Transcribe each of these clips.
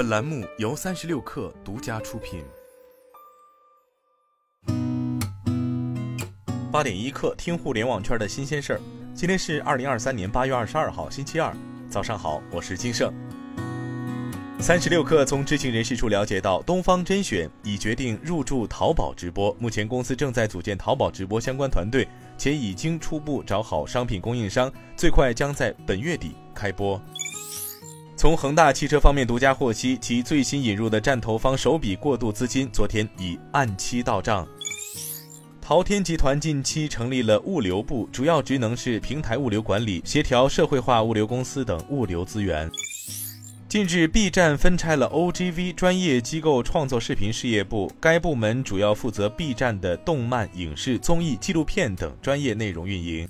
本栏目由三十六氪独家出品。八点一刻，听互联网圈的新鲜事儿。今天是二零二三年八月二十二号，星期二，早上好，我是金盛。三十六氪从知情人士处了解到，东方甄选已决定入驻淘宝直播，目前公司正在组建淘宝直播相关团队，且已经初步找好商品供应商，最快将在本月底开播。从恒大汽车方面独家获悉，其最新引入的战投方首笔过渡资金昨天已按期到账。淘天集团近期成立了物流部，主要职能是平台物流管理、协调社会化物流公司等物流资源。近日，B 站分拆了 OGV 专业机构创作视频事业部，该部门主要负责 B 站的动漫、影视、综艺、纪录片等专业内容运营。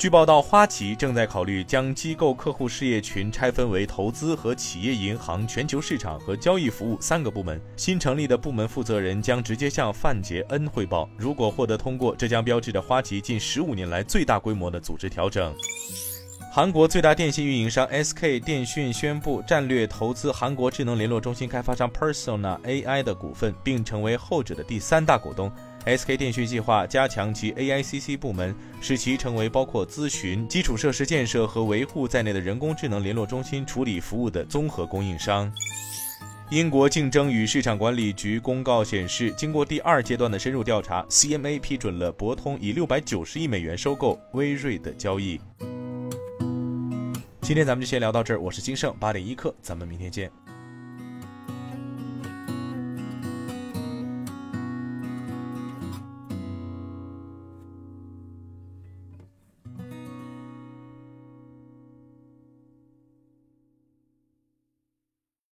据报道，花旗正在考虑将机构客户事业群拆分为投资和企业银行、全球市场和交易服务三个部门。新成立的部门负责人将直接向范杰恩汇报。如果获得通过，这将标志着花旗近十五年来最大规模的组织调整。韩国最大电信运营商 SK 电讯宣布战略投资韩国智能联络中心开发商 Persona AI 的股份，并成为后者的第三大股东。SK 电讯计划加强其 AICC 部门，使其成为包括咨询、基础设施建设和维护在内的人工智能联络中心处理服务的综合供应商。英国竞争与市场管理局公告显示，经过第二阶段的深入调查，CMA 批准了博通以六百九十亿美元收购微瑞的交易。今天咱们就先聊到这儿，我是金盛八点一刻，咱们明天见。